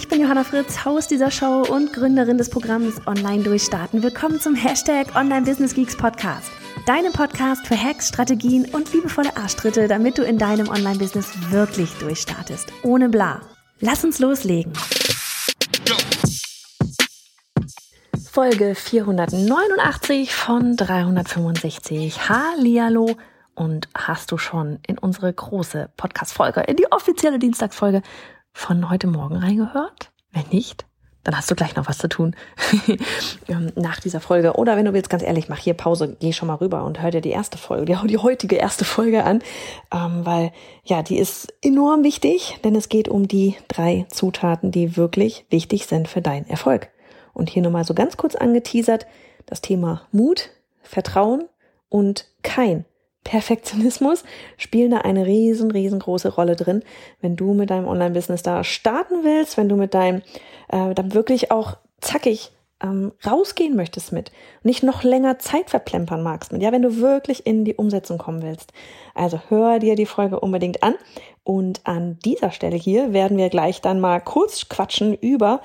Ich bin Johanna Fritz, Haus dieser Show und Gründerin des Programms Online Durchstarten. Willkommen zum Hashtag Online Business Geeks Podcast. Deinem Podcast für Hacks, Strategien und liebevolle Arschtritte, damit du in deinem Online-Business wirklich durchstartest. Ohne bla. Lass uns loslegen. Folge 489 von 365. Hallihallo. Und hast du schon in unsere große Podcast-Folge, in die offizielle Dienstagsfolge von heute Morgen reingehört? Wenn nicht, dann hast du gleich noch was zu tun ähm, nach dieser Folge. Oder wenn du willst, ganz ehrlich, mach hier Pause, geh schon mal rüber und hör dir die erste Folge, die, die heutige erste Folge an, ähm, weil ja, die ist enorm wichtig, denn es geht um die drei Zutaten, die wirklich wichtig sind für deinen Erfolg. Und hier nochmal so ganz kurz angeteasert, das Thema Mut, Vertrauen und kein Perfektionismus spielen da eine riesen, riesengroße Rolle drin, wenn du mit deinem Online-Business da starten willst, wenn du mit deinem äh, dann wirklich auch zackig ähm, rausgehen möchtest mit, nicht noch länger Zeit verplempern magst mit, ja, wenn du wirklich in die Umsetzung kommen willst. Also hör dir die Folge unbedingt an. Und an dieser Stelle hier werden wir gleich dann mal kurz quatschen über,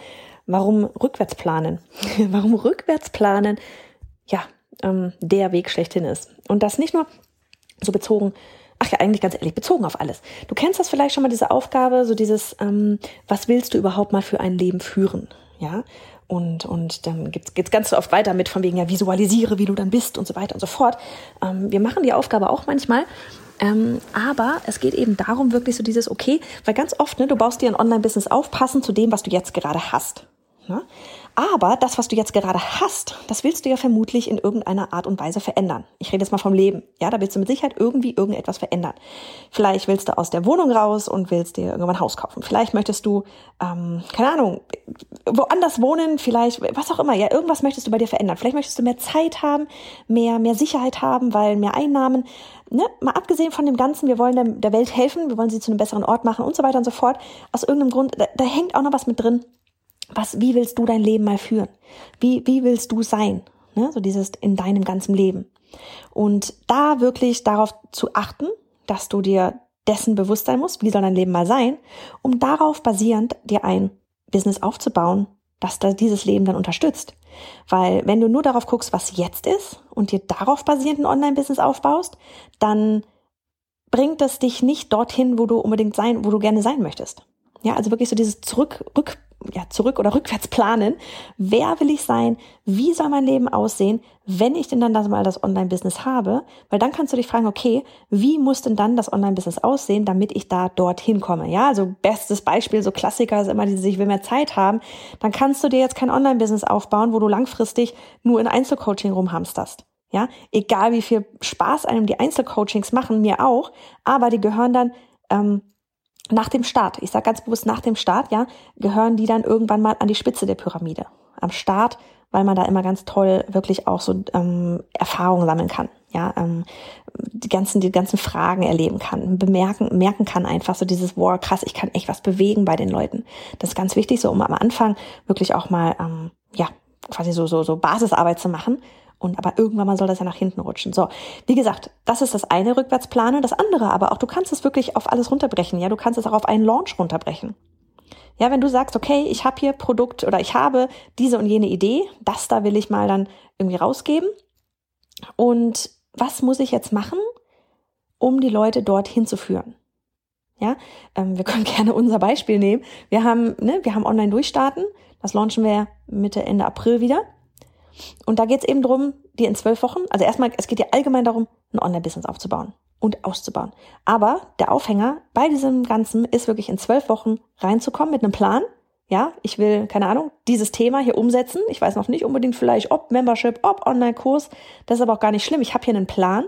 warum rückwärts planen, warum rückwärts planen, ja, ähm, der Weg schlechthin ist. Und das nicht nur so bezogen, ach ja, eigentlich ganz ehrlich, bezogen auf alles. Du kennst das vielleicht schon mal, diese Aufgabe, so dieses, ähm, was willst du überhaupt mal für ein Leben führen? Ja, und, und dann geht's geht's ganz so oft weiter mit von wegen, ja, visualisiere, wie du dann bist und so weiter und so fort. Ähm, wir machen die Aufgabe auch manchmal. Ähm, aber es geht eben darum, wirklich so dieses, okay, weil ganz oft, ne, du baust dir ein Online-Business auf, passend zu dem, was du jetzt gerade hast. Ne? Aber das, was du jetzt gerade hast, das willst du ja vermutlich in irgendeiner Art und Weise verändern. Ich rede jetzt mal vom Leben. Ja, da willst du mit Sicherheit irgendwie irgendetwas verändern. Vielleicht willst du aus der Wohnung raus und willst dir irgendwann ein Haus kaufen. Vielleicht möchtest du, ähm, keine Ahnung, woanders wohnen, vielleicht, was auch immer. Ja, irgendwas möchtest du bei dir verändern. Vielleicht möchtest du mehr Zeit haben, mehr, mehr Sicherheit haben, weil mehr Einnahmen. Ne? Mal abgesehen von dem Ganzen, wir wollen der, Welt helfen, wir wollen sie zu einem besseren Ort machen und so weiter und so fort. Aus irgendeinem Grund, da, da hängt auch noch was mit drin was, wie willst du dein Leben mal führen? Wie, wie willst du sein? Ne? So dieses in deinem ganzen Leben. Und da wirklich darauf zu achten, dass du dir dessen bewusst sein musst, wie soll dein Leben mal sein, um darauf basierend dir ein Business aufzubauen, das da dieses Leben dann unterstützt. Weil wenn du nur darauf guckst, was jetzt ist und dir darauf basierend ein Online-Business aufbaust, dann bringt es dich nicht dorthin, wo du unbedingt sein, wo du gerne sein möchtest. Ja, also wirklich so dieses zurück, rück, ja, zurück oder rückwärts planen. Wer will ich sein? Wie soll mein Leben aussehen, wenn ich denn dann das mal das Online-Business habe? Weil dann kannst du dich fragen, okay, wie muss denn dann das Online-Business aussehen, damit ich da dorthin komme? Ja, also bestes Beispiel, so Klassiker ist immer diese, ich will mehr Zeit haben. Dann kannst du dir jetzt kein Online-Business aufbauen, wo du langfristig nur in Einzelcoaching rumhamsterst. Ja, egal wie viel Spaß einem die Einzelcoachings machen, mir auch, aber die gehören dann ähm, nach dem Start, ich sage ganz bewusst nach dem Start, ja, gehören die dann irgendwann mal an die Spitze der Pyramide. Am Start, weil man da immer ganz toll wirklich auch so ähm, Erfahrungen sammeln kann, ja, ähm, die ganzen die ganzen Fragen erleben kann, bemerken merken kann einfach so dieses wow krass, ich kann echt was bewegen bei den Leuten. Das ist ganz wichtig, so um am Anfang wirklich auch mal ähm, ja quasi so so so Basisarbeit zu machen und aber irgendwann mal soll das ja nach hinten rutschen. So, wie gesagt, das ist das eine Rückwärtsplanen. Das andere aber auch, du kannst es wirklich auf alles runterbrechen. Ja, du kannst es auch auf einen Launch runterbrechen. Ja, wenn du sagst, okay, ich habe hier Produkt oder ich habe diese und jene Idee, das da will ich mal dann irgendwie rausgeben. Und was muss ich jetzt machen, um die Leute dorthin zu führen? Ja, ähm, wir können gerne unser Beispiel nehmen. Wir haben, ne, wir haben online durchstarten. Das launchen wir Mitte, Ende April wieder. Und da geht es eben darum, dir in zwölf Wochen, also erstmal, es geht dir allgemein darum, ein Online-Business aufzubauen und auszubauen. Aber der Aufhänger bei diesem Ganzen ist wirklich in zwölf Wochen reinzukommen mit einem Plan. Ja, ich will, keine Ahnung, dieses Thema hier umsetzen. Ich weiß noch nicht unbedingt vielleicht, ob Membership, ob Online-Kurs. Das ist aber auch gar nicht schlimm. Ich habe hier einen Plan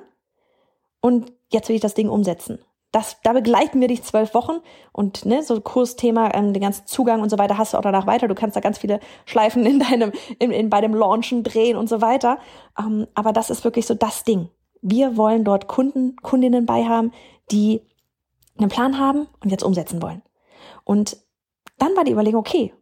und jetzt will ich das Ding umsetzen. Das, da begleiten wir dich zwölf Wochen und ne, so Kursthema, ähm, den ganzen Zugang und so weiter hast du auch danach weiter. Du kannst da ganz viele Schleifen in deinem, in, in, bei dem Launchen drehen und so weiter. Ähm, aber das ist wirklich so das Ding. Wir wollen dort Kunden, Kundinnen bei haben, die einen Plan haben und jetzt umsetzen wollen. Und dann war die Überlegung, okay,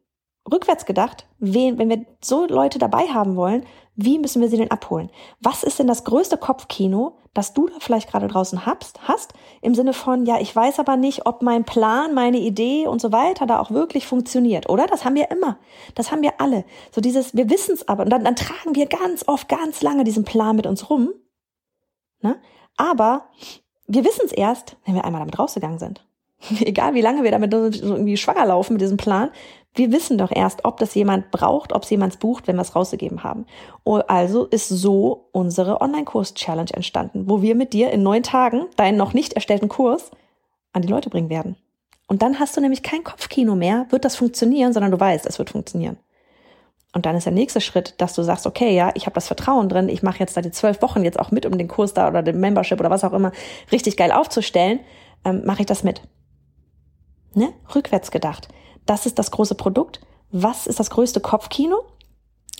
rückwärts gedacht, wen, wenn wir so Leute dabei haben wollen, wie müssen wir sie denn abholen? Was ist denn das größte Kopfkino, das du da vielleicht gerade draußen hast, hast, im Sinne von, ja, ich weiß aber nicht, ob mein Plan, meine Idee und so weiter da auch wirklich funktioniert, oder? Das haben wir immer. Das haben wir alle. So dieses, wir wissen es aber. Und dann, dann tragen wir ganz oft, ganz lange diesen Plan mit uns rum. Ne? Aber wir wissen es erst, wenn wir einmal damit rausgegangen sind. Egal wie lange wir damit irgendwie schwanger laufen mit diesem Plan, wir wissen doch erst, ob das jemand braucht, ob es jemand bucht, wenn wir es rausgegeben haben. Also ist so unsere Online-Kurs-Challenge entstanden, wo wir mit dir in neun Tagen deinen noch nicht erstellten Kurs an die Leute bringen werden. Und dann hast du nämlich kein Kopfkino mehr, wird das funktionieren, sondern du weißt, es wird funktionieren. Und dann ist der nächste Schritt, dass du sagst, okay, ja, ich habe das Vertrauen drin, ich mache jetzt da die zwölf Wochen jetzt auch mit, um den Kurs da oder den Membership oder was auch immer richtig geil aufzustellen, ähm, mache ich das mit. Ne? Rückwärts gedacht. Das ist das große Produkt. Was ist das größte Kopfkino?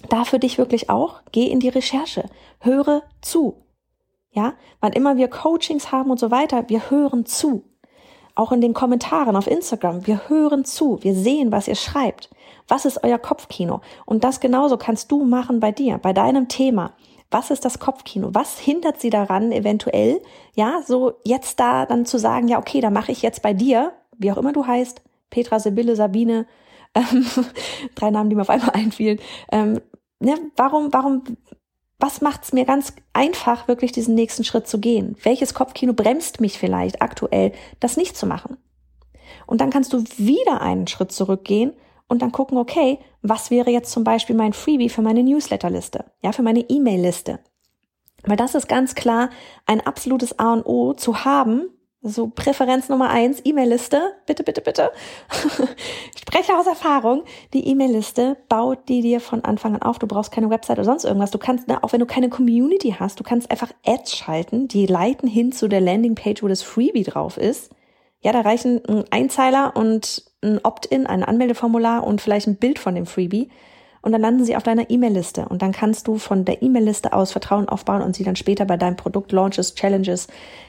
Da für dich wirklich auch, geh in die Recherche, höre zu. Ja, wann immer wir Coachings haben und so weiter, wir hören zu. Auch in den Kommentaren auf Instagram, wir hören zu, wir sehen, was ihr schreibt. Was ist euer Kopfkino? Und das genauso kannst du machen bei dir, bei deinem Thema. Was ist das Kopfkino? Was hindert sie daran, eventuell, ja, so jetzt da dann zu sagen, ja, okay, da mache ich jetzt bei dir, wie auch immer du heißt, Petra, Sibylle, Sabine, ähm, drei Namen, die mir auf einmal einfielen. Ähm, ne, warum, warum, was macht's mir ganz einfach, wirklich diesen nächsten Schritt zu gehen? Welches Kopfkino bremst mich vielleicht aktuell, das nicht zu machen? Und dann kannst du wieder einen Schritt zurückgehen und dann gucken, okay, was wäre jetzt zum Beispiel mein Freebie für meine Newsletterliste, ja, für meine E-Mail-Liste? Weil das ist ganz klar ein absolutes A und O zu haben, so Präferenz Nummer eins, E-Mail-Liste. Bitte, bitte, bitte. ich spreche aus Erfahrung. Die E-Mail-Liste baut die dir von Anfang an auf. Du brauchst keine Website oder sonst irgendwas. Du kannst, ne, auch wenn du keine Community hast, du kannst einfach Ads schalten, die leiten hin zu der Landingpage, wo das Freebie drauf ist. Ja, da reichen ein Einzeiler und ein Opt-in, ein Anmeldeformular und vielleicht ein Bild von dem Freebie und dann landen sie auf deiner E-Mail-Liste und dann kannst du von der E-Mail-Liste aus Vertrauen aufbauen und sie dann später bei deinem Produkt Launches, Challenges,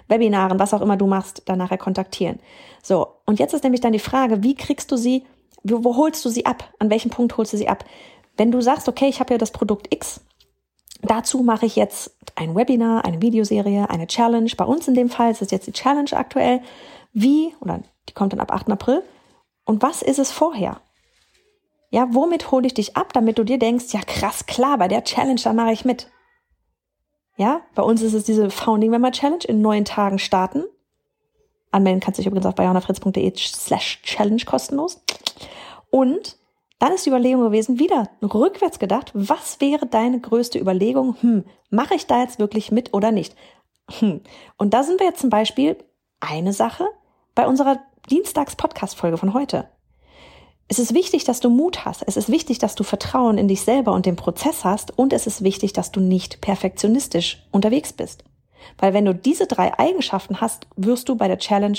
Webinaren, was auch immer du machst, dann nachher kontaktieren. So, und jetzt ist nämlich dann die Frage, wie kriegst du sie, wo, wo holst du sie ab? An welchem Punkt holst du sie ab? Wenn du sagst, okay, ich habe ja das Produkt X, dazu mache ich jetzt ein Webinar, eine Videoserie, eine Challenge. Bei uns in dem Fall ist es jetzt die Challenge aktuell. Wie, oder die kommt dann ab 8. April. Und was ist es vorher? Ja, womit hole ich dich ab, damit du dir denkst, ja krass, klar, bei der Challenge, da mache ich mit. Ja, bei uns ist es diese Founding Member Challenge in neun Tagen starten. Anmelden kannst du dich übrigens auf bayonafritz.de slash challenge kostenlos. Und dann ist die Überlegung gewesen, wieder rückwärts gedacht, was wäre deine größte Überlegung? Hm, mache ich da jetzt wirklich mit oder nicht? Hm. Und da sind wir jetzt zum Beispiel eine Sache bei unserer Dienstags-Podcast-Folge von heute. Es ist wichtig, dass du Mut hast. Es ist wichtig, dass du Vertrauen in dich selber und den Prozess hast. Und es ist wichtig, dass du nicht perfektionistisch unterwegs bist. Weil wenn du diese drei Eigenschaften hast, wirst du bei der Challenge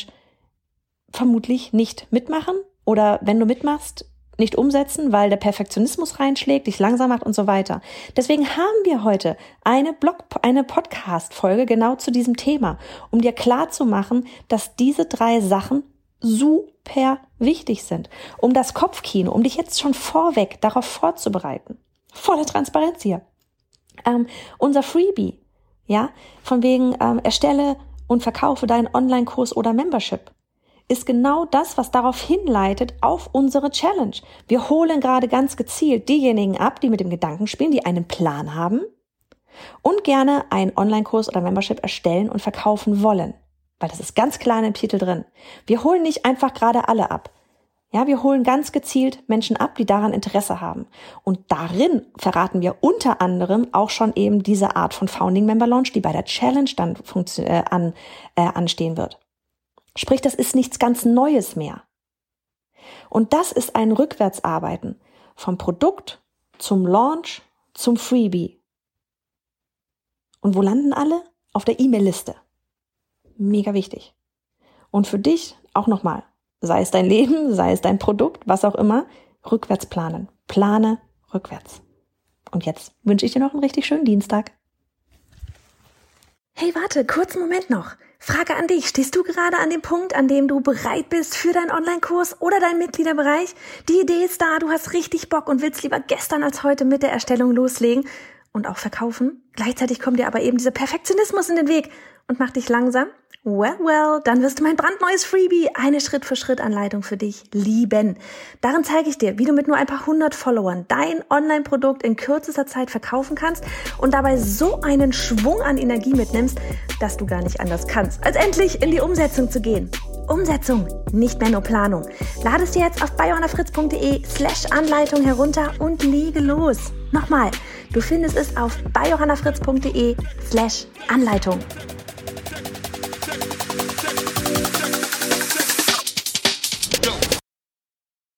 vermutlich nicht mitmachen oder wenn du mitmachst, nicht umsetzen, weil der Perfektionismus reinschlägt, dich langsam macht und so weiter. Deswegen haben wir heute eine Blog, eine Podcast-Folge genau zu diesem Thema, um dir klar zu machen, dass diese drei Sachen super wichtig sind, um das Kopfkino, um dich jetzt schon vorweg darauf vorzubereiten. Volle Transparenz hier. Ähm, unser Freebie, ja, von wegen ähm, erstelle und verkaufe deinen Online-Kurs oder Membership, ist genau das, was darauf hinleitet auf unsere Challenge. Wir holen gerade ganz gezielt diejenigen ab, die mit dem Gedanken spielen, die einen Plan haben und gerne einen Online-Kurs oder Membership erstellen und verkaufen wollen. Weil das ist ganz klar in dem Titel drin. Wir holen nicht einfach gerade alle ab. Ja, wir holen ganz gezielt Menschen ab, die daran Interesse haben. Und darin verraten wir unter anderem auch schon eben diese Art von Founding Member Launch, die bei der Challenge dann äh, an, äh, anstehen wird. Sprich, das ist nichts ganz Neues mehr. Und das ist ein Rückwärtsarbeiten vom Produkt zum Launch zum Freebie. Und wo landen alle? Auf der E-Mail-Liste mega wichtig. und für dich auch nochmal, sei es dein Leben, sei es dein Produkt, was auch immer, rückwärts planen. Plane rückwärts. Und jetzt wünsche ich dir noch einen richtig schönen Dienstag. Hey, warte, kurzen Moment noch. Frage an dich. Stehst du gerade an dem Punkt, an dem du bereit bist für deinen Online-Kurs oder deinen Mitgliederbereich? Die Idee ist da, du hast richtig Bock und willst lieber gestern als heute mit der Erstellung loslegen und auch verkaufen. Gleichzeitig kommt dir aber eben dieser Perfektionismus in den Weg und macht dich langsam Well, well, dann wirst du mein brandneues Freebie, eine Schritt-für-Schritt-Anleitung für dich lieben. Darin zeige ich dir, wie du mit nur ein paar hundert Followern dein Online-Produkt in kürzester Zeit verkaufen kannst und dabei so einen Schwung an Energie mitnimmst, dass du gar nicht anders kannst, als endlich in die Umsetzung zu gehen. Umsetzung, nicht mehr nur Planung. Lade es dir jetzt auf bayonafritz.de slash Anleitung herunter und lege los. Nochmal, du findest es auf bayjohannafritz.de slash Anleitung.